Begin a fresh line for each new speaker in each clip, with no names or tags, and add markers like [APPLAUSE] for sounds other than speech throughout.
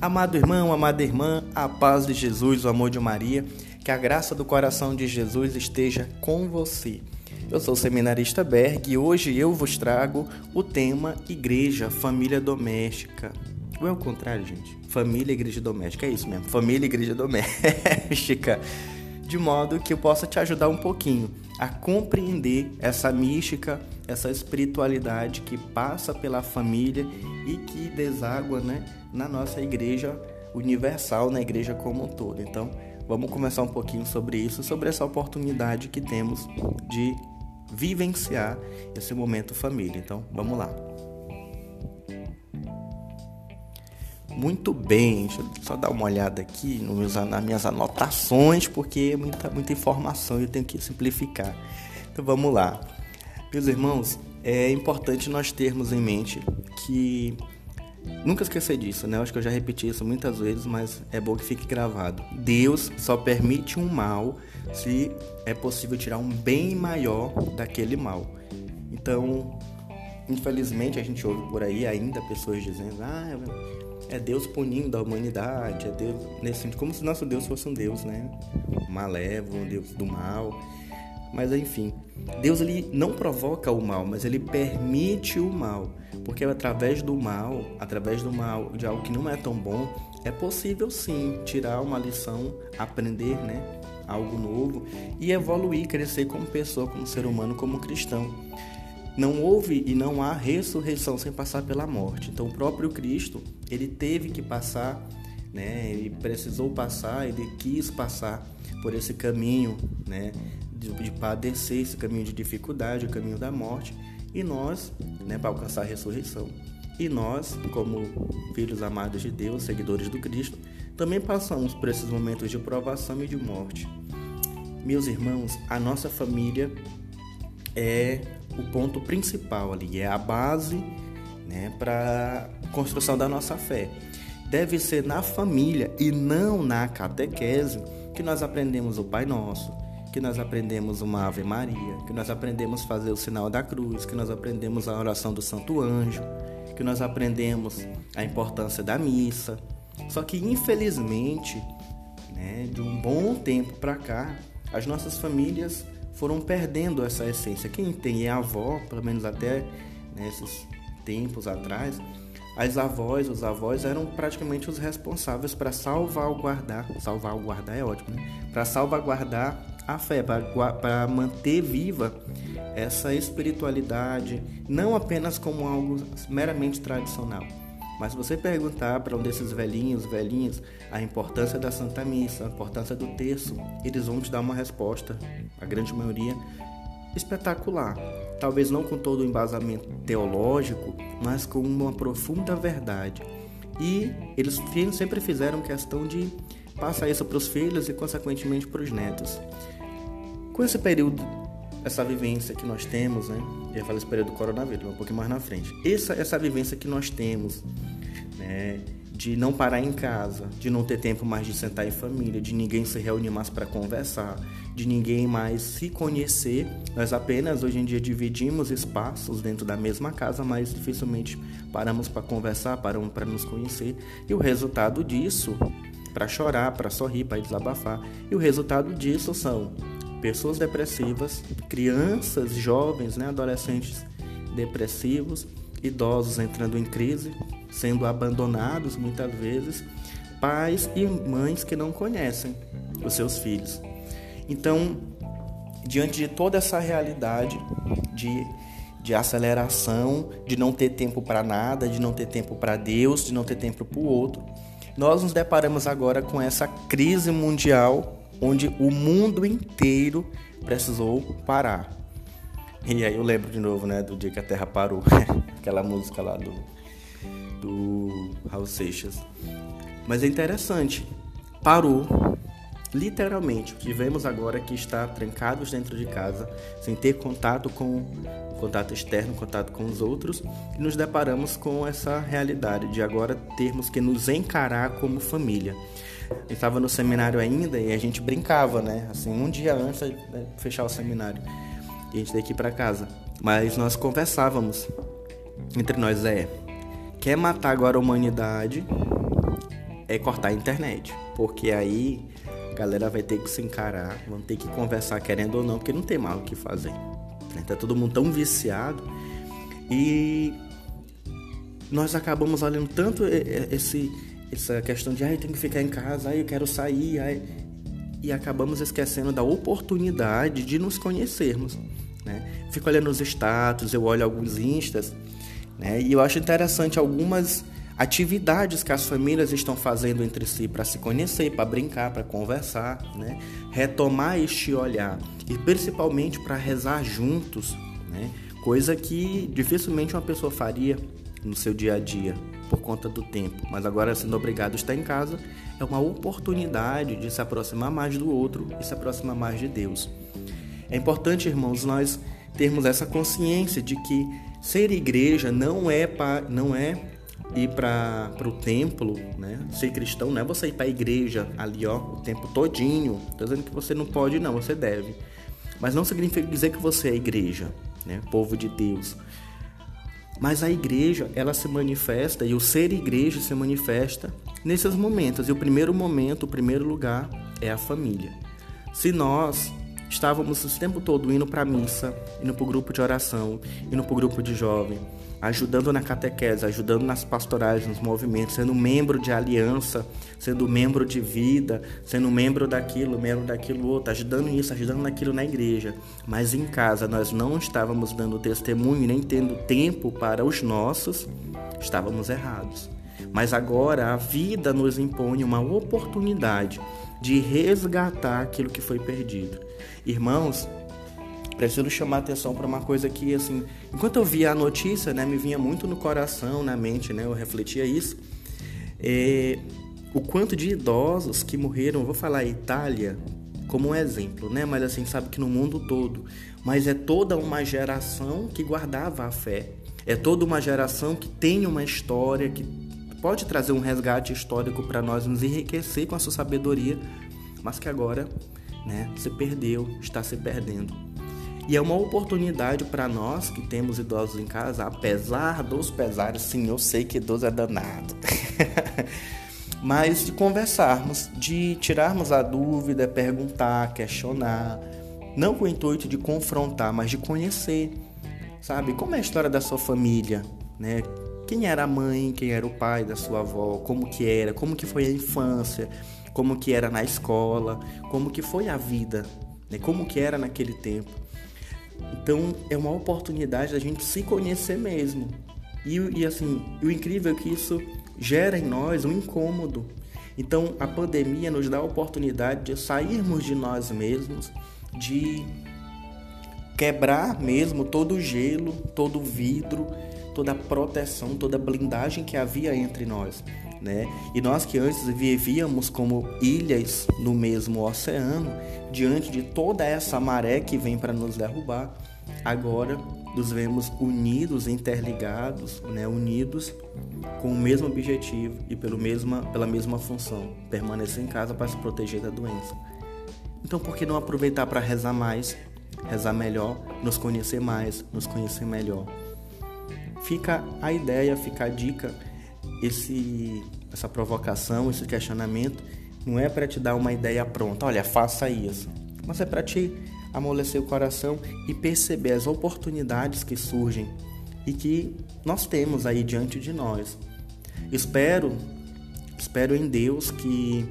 Amado irmão, amada irmã, a paz de Jesus, o amor de Maria, que a graça do coração de Jesus esteja com você. Eu sou o seminarista Berg e hoje eu vos trago o tema Igreja, Família Doméstica. Ou é o contrário, gente? Família, Igreja Doméstica, é isso mesmo. Família, Igreja Doméstica. De modo que eu possa te ajudar um pouquinho a compreender essa mística, essa espiritualidade que passa pela família e que deságua né, na nossa igreja universal, na igreja como um todo. Então, vamos conversar um pouquinho sobre isso, sobre essa oportunidade que temos de vivenciar esse momento família. Então, vamos lá. Muito bem, deixa eu só dar uma olhada aqui nos, nas minhas anotações, porque é muita, muita informação e eu tenho que simplificar. Então vamos lá. Meus irmãos, é importante nós termos em mente que. Nunca esquecer disso, né? Eu acho que eu já repeti isso muitas vezes, mas é bom que fique gravado. Deus só permite um mal se é possível tirar um bem maior daquele mal. Então, infelizmente, a gente ouve por aí ainda pessoas dizendo: ah, é Deus punindo a humanidade, é Deus nesse sentido, como se nosso Deus fosse um Deus, né? Malévolo, um Deus do mal. Mas enfim, Deus ele não provoca o mal, mas ele permite o mal, porque através do mal, através do mal, de algo que não é tão bom, é possível sim tirar uma lição, aprender, né? Algo novo e evoluir, crescer como pessoa, como ser humano, como cristão. Não houve e não há ressurreição sem passar pela morte. Então, o próprio Cristo, ele teve que passar, né? Ele precisou passar, ele quis passar por esse caminho, né? De, de padecer esse caminho de dificuldade, o caminho da morte, e nós, né? Para alcançar a ressurreição. E nós, como filhos amados de Deus, seguidores do Cristo, também passamos por esses momentos de provação e de morte. Meus irmãos, a nossa família é o ponto principal ali, é a base né, para construção da nossa fé. Deve ser na família e não na catequese que nós aprendemos o Pai Nosso, que nós aprendemos uma Ave Maria, que nós aprendemos fazer o sinal da cruz, que nós aprendemos a oração do Santo Anjo, que nós aprendemos a importância da missa. Só que infelizmente, né, de um bom tempo para cá, as nossas famílias foram perdendo essa essência. Quem tem é avó, pelo menos até nesses tempos atrás, as avós, os avós eram praticamente os responsáveis para salvaguardar, salvaguardar é ótimo, né? Para salvaguardar a fé, para manter viva essa espiritualidade, não apenas como algo meramente tradicional, mas se você perguntar para um desses velhinhos, velhinhas, a importância da Santa Missa, a importância do terço, eles vão te dar uma resposta, a grande maioria, espetacular. Talvez não com todo o embasamento teológico, mas com uma profunda verdade. E eles sempre fizeram questão de passar isso para os filhos e, consequentemente, para os netos. Com esse período, essa vivência que nós temos, né? Ia falar esse período do coronavírus, um pouquinho mais na frente. Essa, essa vivência que nós temos né? De não parar em casa, de não ter tempo mais de sentar em família, de ninguém se reunir mais para conversar, de ninguém mais se conhecer. Nós apenas hoje em dia dividimos espaços dentro da mesma casa, mas dificilmente paramos para conversar, paramos para nos conhecer. E o resultado disso, para chorar, para sorrir, para desabafar, e o resultado disso são pessoas depressivas, crianças, jovens, né, adolescentes depressivos, idosos entrando em crise, sendo abandonados muitas vezes, pais e mães que não conhecem os seus filhos. Então, diante de toda essa realidade de, de aceleração, de não ter tempo para nada, de não ter tempo para Deus, de não ter tempo para o outro, nós nos deparamos agora com essa crise mundial onde o mundo inteiro precisou parar. E aí eu lembro de novo, né, do dia que a Terra parou, [LAUGHS] aquela música lá do do Raul Seixas. Mas é interessante, parou literalmente. Tivemos agora que estar trancados dentro de casa, sem ter contato com contato externo, contato com os outros, e nos deparamos com essa realidade de agora termos que nos encarar como família. Estava no seminário ainda e a gente brincava, né? Assim, um dia antes de fechar o seminário, e a gente daqui para casa. Mas nós conversávamos entre nós, é, quer matar agora a humanidade é cortar a internet, porque aí a galera vai ter que se encarar, vão ter que conversar querendo ou não, porque não tem mais o que fazer. Né? Tá todo mundo tão viciado e nós acabamos olhando tanto esse, essa questão de, ai, eu tenho que ficar em casa, ai, eu quero sair, ai, e acabamos esquecendo da oportunidade de nos conhecermos. Né? Fico olhando os status, eu olho alguns instas, né? e eu acho interessante algumas atividades que as famílias estão fazendo entre si para se conhecer, para brincar, para conversar, né? retomar este olhar e principalmente para rezar juntos, né? coisa que dificilmente uma pessoa faria no seu dia a dia por conta do tempo, mas agora sendo obrigado a estar em casa é uma oportunidade de se aproximar mais do outro e se aproximar mais de Deus. É importante, irmãos, nós termos essa consciência de que ser igreja não é pa, não é ir para o templo, né? Ser cristão não é você ir para a igreja ali, ó, o tempo todinho. Tô dizendo que você não pode, não, você deve. Mas não significa dizer que você é igreja, né? Povo de Deus. Mas a igreja, ela se manifesta e o ser igreja se manifesta nesses momentos. E o primeiro momento, o primeiro lugar é a família. Se nós estávamos o tempo todo indo para a missa, indo para o grupo de oração, indo para o grupo de jovem, ajudando na catequese, ajudando nas pastorais, nos movimentos, sendo membro de aliança, sendo membro de vida, sendo membro daquilo, membro daquilo outro, ajudando isso, ajudando naquilo na igreja. Mas em casa nós não estávamos dando testemunho nem tendo tempo para os nossos, estávamos errados. Mas agora a vida nos impõe uma oportunidade de resgatar aquilo que foi perdido. Irmãos, preciso chamar atenção para uma coisa que, assim, enquanto eu via a notícia, né, me vinha muito no coração, na mente, né, eu refletia isso. É, o quanto de idosos que morreram, vou falar Itália como um exemplo, né, mas assim, sabe que no mundo todo, mas é toda uma geração que guardava a fé. É toda uma geração que tem uma história que pode trazer um resgate histórico para nós, nos enriquecer com a sua sabedoria, mas que agora, né, se perdeu, está se perdendo. E é uma oportunidade para nós que temos idosos em casa, apesar dos pesares, sim, eu sei que idoso é danado. [LAUGHS] Mas de conversarmos, de tirarmos a dúvida, perguntar, questionar, não com o intuito de confrontar, mas de conhecer. Sabe? Como é a história da sua família, né? Quem era a mãe, quem era o pai da sua avó, como que era, como que foi a infância, como que era na escola, como que foi a vida, né? Como que era naquele tempo. Então é uma oportunidade da gente se conhecer mesmo. E, e assim, o incrível é que isso gera em nós um incômodo. Então a pandemia nos dá a oportunidade de sairmos de nós mesmos, de quebrar mesmo todo o gelo, todo o vidro, toda a proteção, toda a blindagem que havia entre nós. Né? E nós que antes vivíamos como ilhas no mesmo oceano, diante de toda essa maré que vem para nos derrubar, agora nos vemos unidos, interligados, né? unidos com o mesmo objetivo e pelo mesma, pela mesma função, permanecer em casa para se proteger da doença. Então, por que não aproveitar para rezar mais, rezar melhor, nos conhecer mais, nos conhecer melhor? Fica a ideia, fica a dica esse, essa provocação, esse questionamento, não é para te dar uma ideia pronta, olha, faça isso, mas é para te amolecer o coração e perceber as oportunidades que surgem e que nós temos aí diante de nós. Espero, espero em Deus que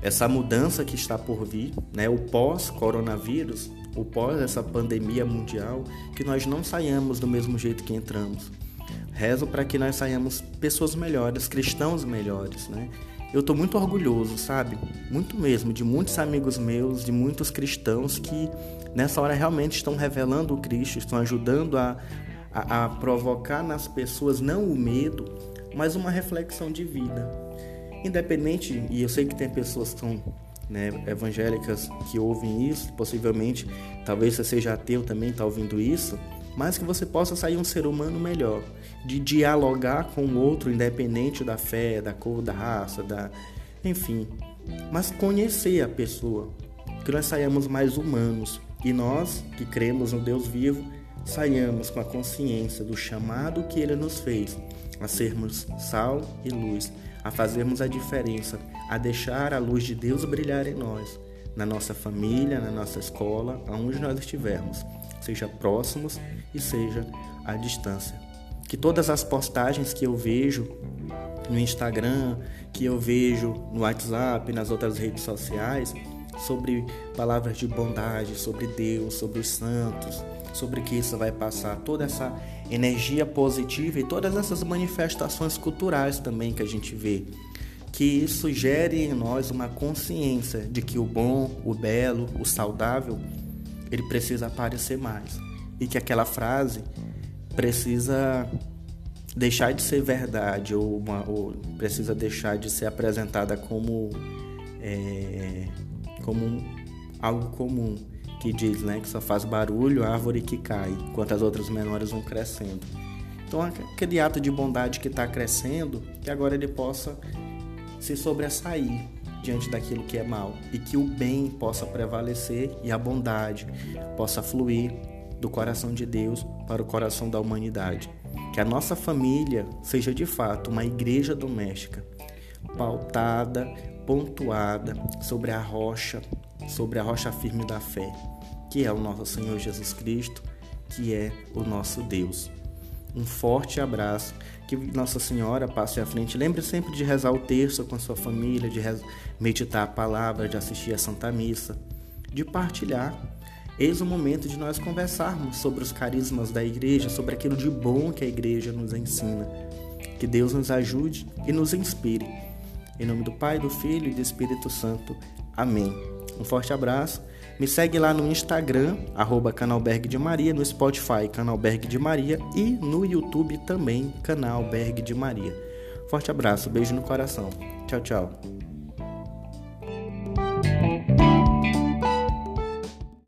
essa mudança que está por vir, né, o pós-coronavírus, o pós essa pandemia mundial, que nós não saiamos do mesmo jeito que entramos Rezo para que nós saiamos pessoas melhores, cristãos melhores, né? Eu estou muito orgulhoso, sabe? Muito mesmo, de muitos amigos meus, de muitos cristãos que nessa hora realmente estão revelando o Cristo, estão ajudando a, a, a provocar nas pessoas não o medo, mas uma reflexão de vida. Independente, e eu sei que tem pessoas que são né, evangélicas que ouvem isso, possivelmente, talvez você seja ateu também, está ouvindo isso, mas que você possa sair um ser humano melhor, de dialogar com o outro, independente da fé, da cor, da raça, da. enfim. Mas conhecer a pessoa, que nós saímos mais humanos. E nós, que cremos no Deus vivo, saiamos com a consciência do chamado que Ele nos fez a sermos sal e luz, a fazermos a diferença, a deixar a luz de Deus brilhar em nós, na nossa família, na nossa escola, aonde nós estivermos, seja próximos e seja à distância. Que todas as postagens que eu vejo no Instagram, que eu vejo no WhatsApp, nas outras redes sociais, sobre palavras de bondade, sobre Deus, sobre os santos, sobre que isso vai passar toda essa energia positiva e todas essas manifestações culturais também que a gente vê. Que isso gere em nós uma consciência de que o bom, o belo, o saudável, ele precisa aparecer mais. E que aquela frase precisa deixar de ser verdade ou, uma, ou precisa deixar de ser apresentada como, é, como algo comum que diz né, que só faz barulho a árvore que cai, enquanto as outras menores vão crescendo. Então, aquele ato de bondade que está crescendo, que agora ele possa se sobressair diante daquilo que é mal e que o bem possa prevalecer e a bondade possa fluir do coração de Deus para o coração da humanidade. Que a nossa família seja de fato uma igreja doméstica, pautada, pontuada sobre a rocha, sobre a rocha firme da fé, que é o nosso Senhor Jesus Cristo, que é o nosso Deus. Um forte abraço, que Nossa Senhora passe à frente. Lembre sempre de rezar o terço com a sua família, de meditar a palavra, de assistir a Santa Missa, de partilhar Eis o momento de nós conversarmos sobre os carismas da igreja, sobre aquilo de bom que a igreja nos ensina. Que Deus nos ajude e nos inspire. Em nome do Pai, do Filho e do Espírito Santo. Amém. Um forte abraço. Me segue lá no Instagram, arroba Canalberg de Maria, no Spotify, Canalberg de Maria e no YouTube também, Canal Berg de Maria. Forte abraço, beijo no coração. Tchau, tchau.